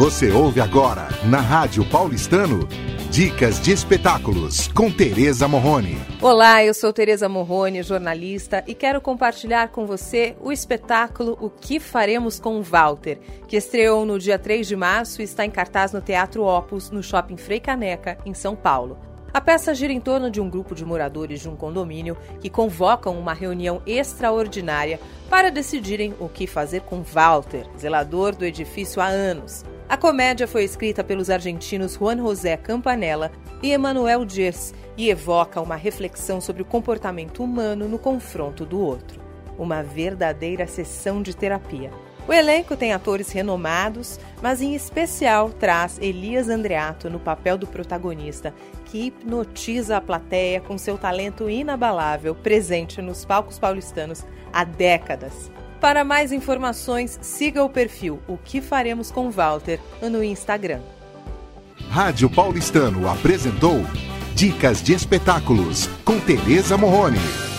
Você ouve agora na Rádio Paulistano Dicas de espetáculos com Tereza Morrone. Olá, eu sou Tereza Morrone, jornalista, e quero compartilhar com você o espetáculo O que faremos com Walter, que estreou no dia 3 de março e está em cartaz no Teatro Opus, no Shopping Frei Caneca, em São Paulo. A peça gira em torno de um grupo de moradores de um condomínio que convocam uma reunião extraordinária para decidirem o que fazer com Walter, zelador do edifício há anos. A comédia foi escrita pelos argentinos Juan José Campanella e Emmanuel Dias e evoca uma reflexão sobre o comportamento humano no confronto do outro. Uma verdadeira sessão de terapia. O elenco tem atores renomados, mas em especial traz Elias Andreato no papel do protagonista, que hipnotiza a plateia com seu talento inabalável presente nos palcos paulistanos há décadas. Para mais informações, siga o perfil O que Faremos com Walter no Instagram. Rádio Paulistano apresentou Dicas de Espetáculos com Tereza Morrone.